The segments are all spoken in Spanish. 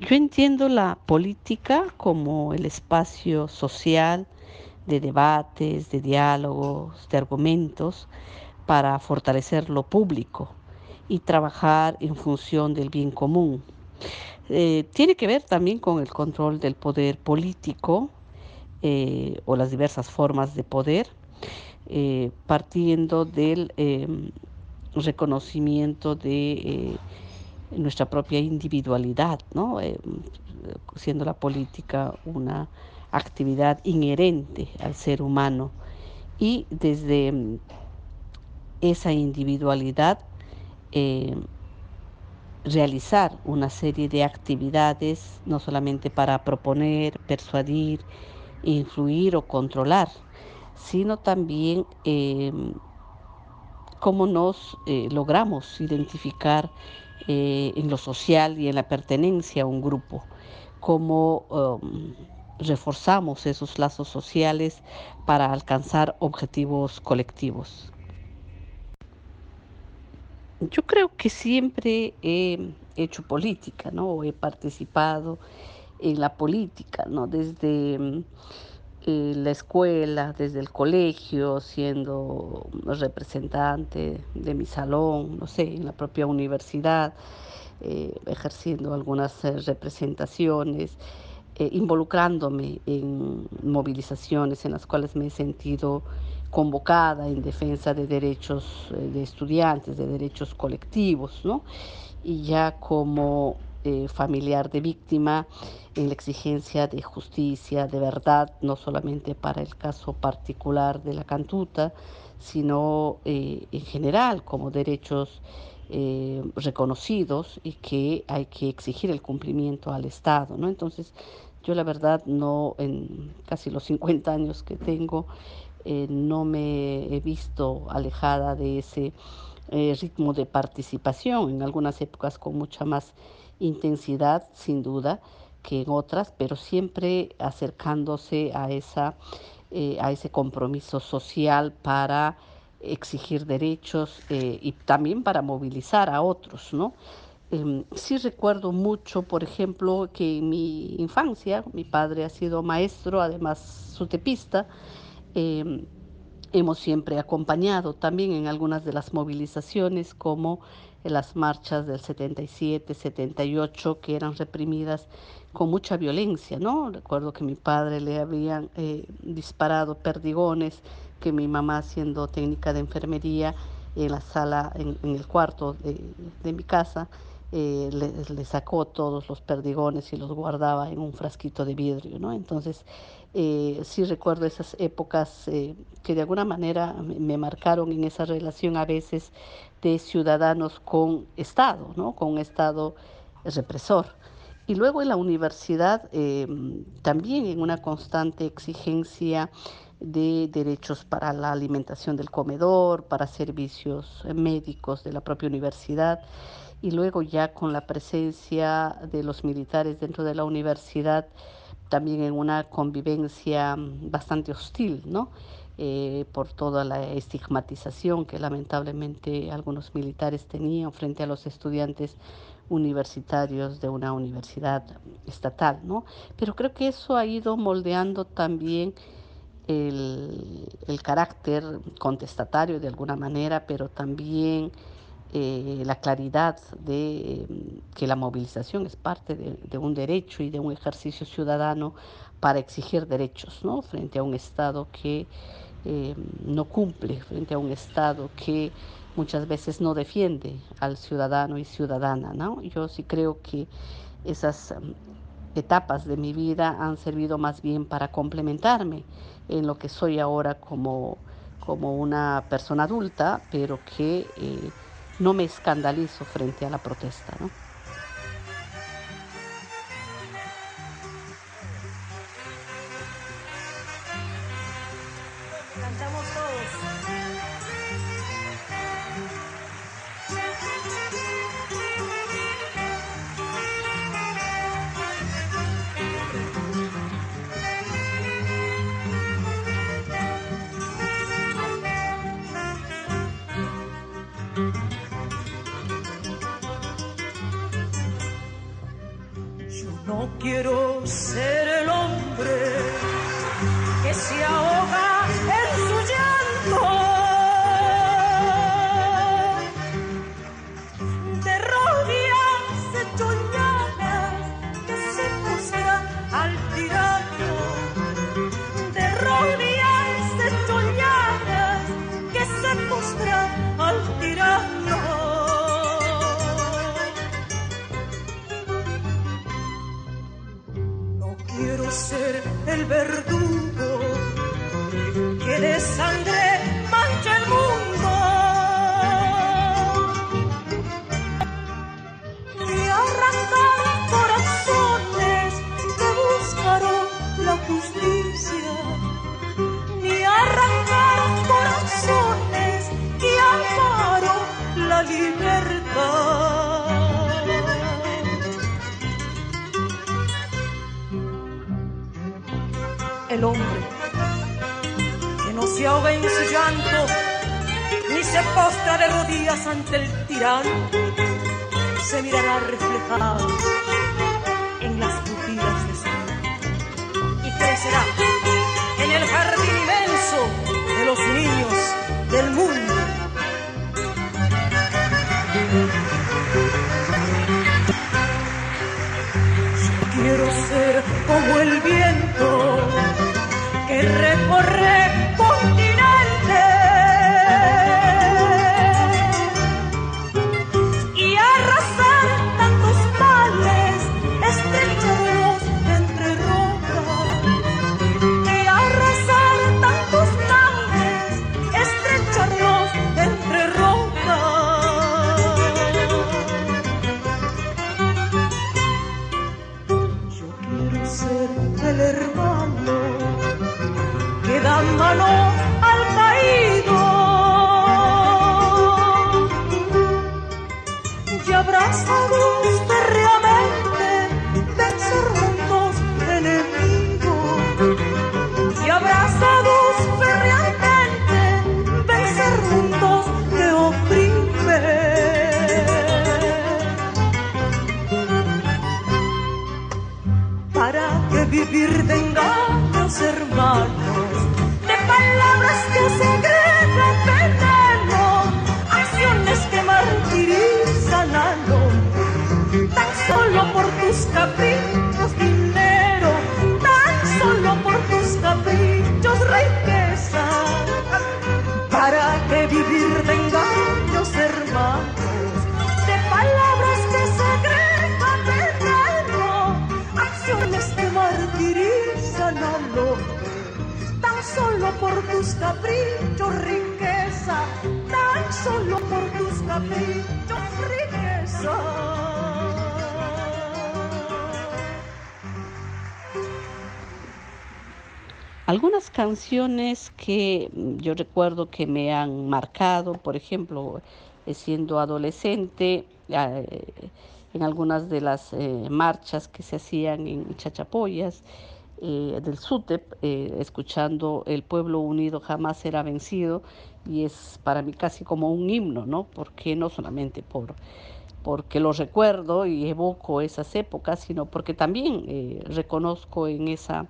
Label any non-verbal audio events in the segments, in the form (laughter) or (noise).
yo entiendo la política como el espacio social de debates, de diálogos, de argumentos para fortalecer lo público y trabajar en función del bien común. Eh, tiene que ver también con el control del poder político eh, o las diversas formas de poder, eh, partiendo del em, reconocimiento de nuestra propia individualidad, ¿no? siendo la política una actividad inherente al ser humano y desde em, esa individualidad realizar una serie de actividades, no solamente para proponer, persuadir, influir o controlar, sino también em, cómo nos eh, logramos identificar eh, en lo social y en la pertenencia a un grupo, cómo em, reforzamos esos lazos sociales para alcanzar objetivos colectivos. Yo creo que siempre he hecho política, ¿no? He participado en la política, ¿no? Desde mm, eh, la escuela, desde el colegio, siendo representante de mi salón, no sé, en la propia universidad, eh, ejerciendo algunas eh, representaciones, involucrándome en movilizaciones en las cuales me he sentido convocada en defensa de derechos eh, de estudiantes, de derechos colectivos, ¿no? Y ya como eh, familiar de víctima en la exigencia de justicia, de verdad, no solamente para el caso particular de la cantuta, sino eh, en general como derechos reconocidos y que hay que exigir el cumplimiento al Estado, ¿no? Entonces, yo la verdad no, en casi los 50 años que tengo, eh, no me he visto alejada de ese eh, ritmo de participación, en algunas épocas con mucha más intensidad, sin duda, que en otras, pero siempre acercándose a, esa, eh, a ese compromiso social para exigir derechos y también para movilizar a otros, ¿no? Em, sí recuerdo mucho, por ejemplo, que en mi infancia, mi padre ha sido maestro, además sutepista, Em, hemos siempre acompañado también en algunas de las movilizaciones como en las marchas del 77, 78, que eran reprimidas con mucha violencia, ¿no? Recuerdo que mi padre le habían eh, disparado perdigones, que mi mamá siendo técnica de enfermería en la sala, en, el cuarto de, mi casa, eh, le, sacó todos los perdigones y los guardaba en un frasquito de vidrio, ¿no? Entonces, eh, sí recuerdo esas épocas eh, que de alguna manera me marcaron en esa relación a veces de ciudadanos con Estado, ¿no? con un Estado represor. Y luego en la universidad también en una constante exigencia de derechos para la alimentación del comedor, para servicios médicos de la propia universidad y luego ya con la presencia de los militares dentro de la universidad también en una convivencia mm, bastante hostil, ¿no? Eh, por toda la estigmatización que lamentablemente algunos militares tenían frente a los estudiantes universitarios de una universidad estatal, ¿no? Pero creo que eso ha ido moldeando también el, el carácter contestatario de alguna manera, pero también eh, la claridad de mm, que la movilización es parte de, un derecho y de un ejercicio ciudadano para exigir derechos frente a un Estado que eh, no cumple, frente a un Estado que muchas veces no defiende al ciudadano y ciudadana. Yo sí creo que esas mm, etapas de mi vida han servido más bien para complementarme en lo que soy ahora como, como una persona adulta, pero que eh, no me escandalizo frente a la protesta. ¿no? No quiero ser el el hombre que no se ahoga en su llanto ni se postra de rodillas ante el tirano se mirará reflejado en las pupilas de su y crecerá en el jardín inmenso de los niños del mundo. Quiero ser como el viento hombre solo por tus caprichos riqueza, tan solo por tus caprichos riqueza. Algunas canciones que yo recuerdo que me han marcado, por ejemplo, eh, siendo adolescente, eh, en algunas de las eh, marchas que se hacían en Chachapoyas, eh, del SUTEP, eh, escuchando El pueblo unido jamás será vencido, y es para mí casi como un himno, ¿no? Porque no solamente por porque lo recuerdo y evoco esas épocas, sino porque también eh, reconozco en, esa,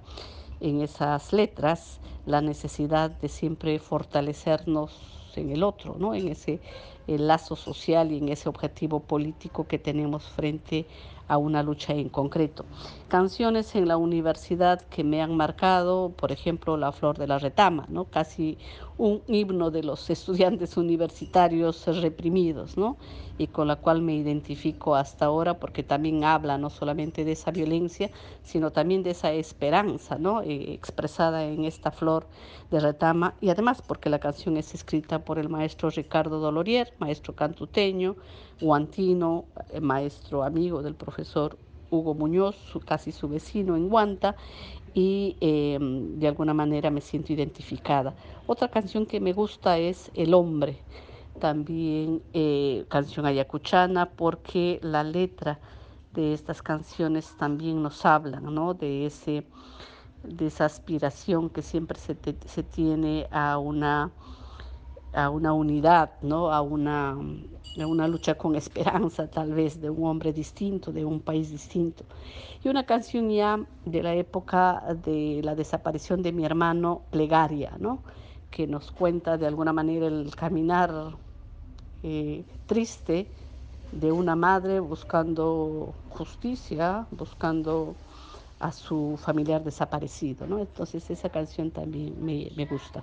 en esas letras la necesidad de siempre fortalecernos en el otro, ¿no? en ese lazo social y en ese objetivo político que tenemos frente a una lucha en concreto. Canciones en la universidad que me han marcado, por ejemplo, La Flor de la Retama, ¿no? casi un himno de los (laughs) estudiantes universitarios reprimidos, ¿no? y con la cual me identifico hasta ahora porque también habla no solamente de esa violencia, sino también de esa esperanza ¿no? Eh, expresada en esta flor de retama y además porque la canción es escrita por el maestro Ricardo Dolorier, maestro cantuteño, guantino, eh, maestro amigo del profesor Hugo Muñoz, casi su vecino en Guanta, y em, de alguna manera me siento identificada. Otra canción que me gusta es El hombre, también eh, canción ayacuchana, porque la letra de estas canciones también nos hablan, ¿no? De ese de esa aspiración que siempre se, se tiene a una a una unidad, ¿no? a, una, una lucha con esperanza tal vez de un hombre distinto, de un país distinto. Y una canción ya de la época de la desaparición de mi hermano, Plegaria, ¿no? que nos cuenta de alguna manera el caminar eh, triste de una madre buscando justicia, buscando a su familiar desaparecido. ¿no? Entonces esa canción también me, me gusta.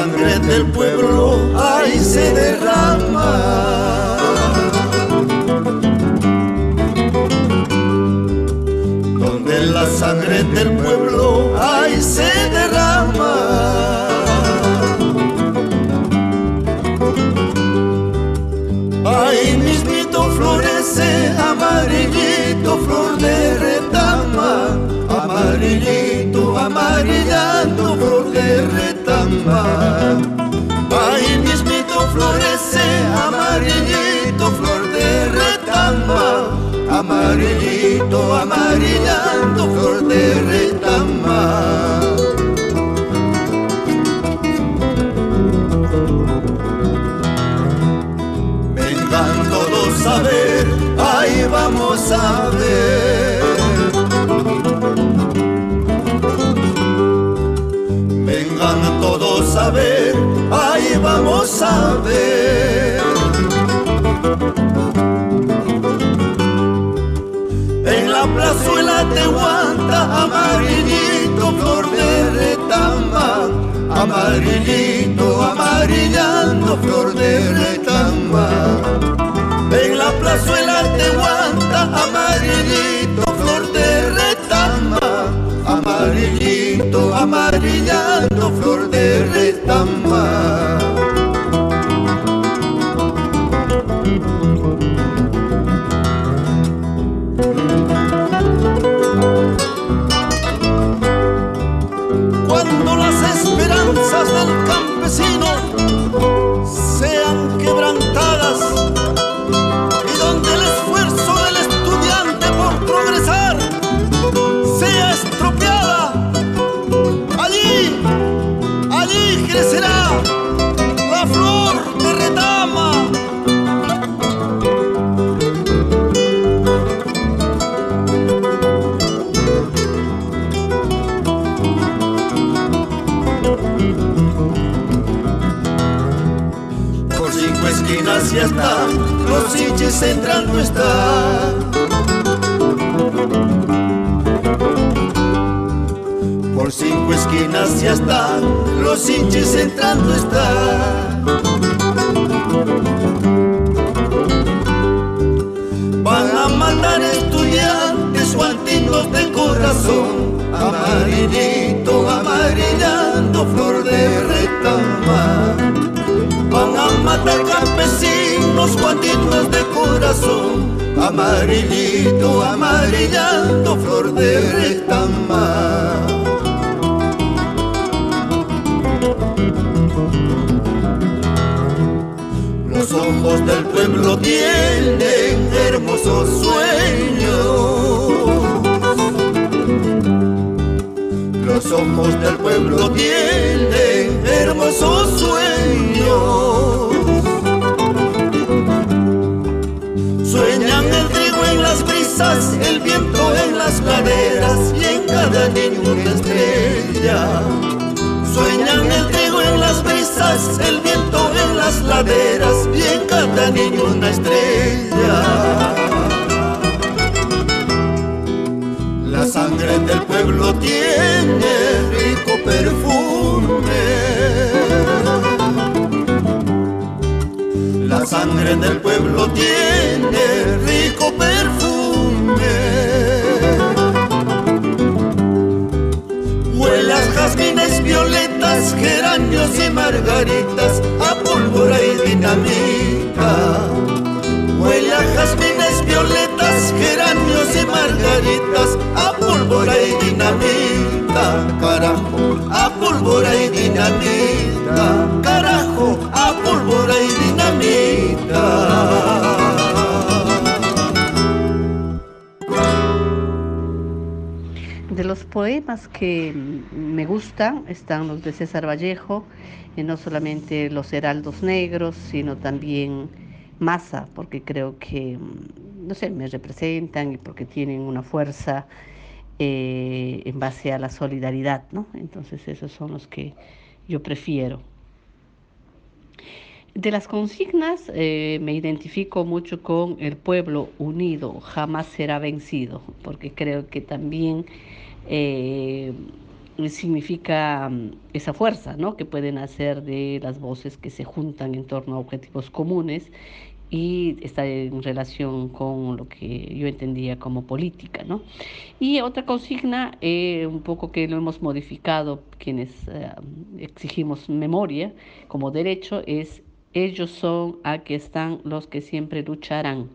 sangre del pueblo. alma. Ahí mismito florece, amarillito, flor de retamba. Amarillito, amarillando, flor de retamba. Vengan todos a ver, ahí vamos a ver. amarillito, flor de retamba, amarillito, amarillando, flor de retamba. En la plazuela te guanta, amarillito, flor de retamba, amarillito, amarillando, flor de retamba. la flor de retama. Por cinco esquinas ya está, los hinches entrando está esquinas ya están los hinches entrando están. Van a mandar estudiantes guantinos de corazón, amarillito, amarillando flor de retama. Van a matar campesinos guantinos de corazón, amarillito, amarillando flor de retama. los ojos del pueblo tienen hermosos sueños. Los ojos del pueblo tienen hermosos sueños. Sueñan el trigo en las brisas, el viento en las praderas y en cada niño una estrella. Sueñan el trigo el viento en las laderas y en cada niño una estrella. La sangre del pueblo tiene rico perfume. La sangre del pueblo tiene margaritas, a pólvora y dinamita. Huele a jazmines, violetas, geranios y margaritas, a pólvora y dinamita, carajo, a pólvora y dinamita. Poemas que me gustan están los de César Vallejo, y no solamente Los Heraldos Negros, sino también Masa, porque creo que, no sé, me representan y porque tienen una fuerza eh, en base a la solidaridad, ¿no? Entonces esos son los que yo prefiero. De las consignas eh, me identifico mucho con el pueblo unido, jamás será vencido, porque creo que también eh, significa mm, esa fuerza ¿no? que pueden hacer de las voces que se juntan en torno a objetivos comunes y está en relación con lo que yo entendía como política. ¿no? Y otra consigna, eh, un poco que lo hemos modificado quienes eh, exigimos memoria como derecho, es ellos son, aquí están los que siempre lucharán.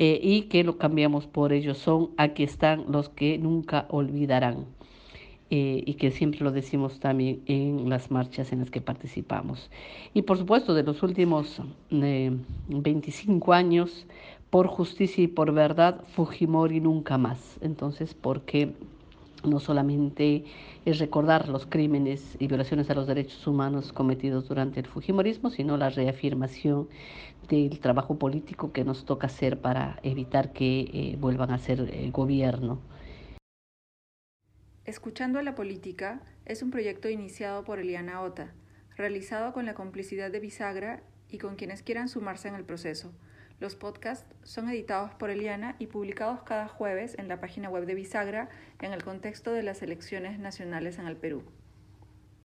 Eh, y que lo cambiamos por ellos son, aquí están los que nunca olvidarán. Eh, y que siempre lo decimos también en las marchas en las que participamos. Y por supuesto, de los últimos 25 eh, años, por justicia y por verdad, Fujimori nunca más. Entonces, porque no solamente es recordar los crímenes y violaciones a los derechos humanos cometidos durante el Fujimorismo, sino la reafirmación del trabajo político que nos toca hacer para evitar que eh, vuelvan a ser gobierno. Escuchando a la política es un proyecto iniciado por Eliana Ota, realizado con la complicidad de Bisagra y con quienes quieran sumarse en el proceso. Los podcasts son editados por Eliana y publicados cada jueves en la página web de Bisagra en el contexto de las elecciones nacionales en el Perú.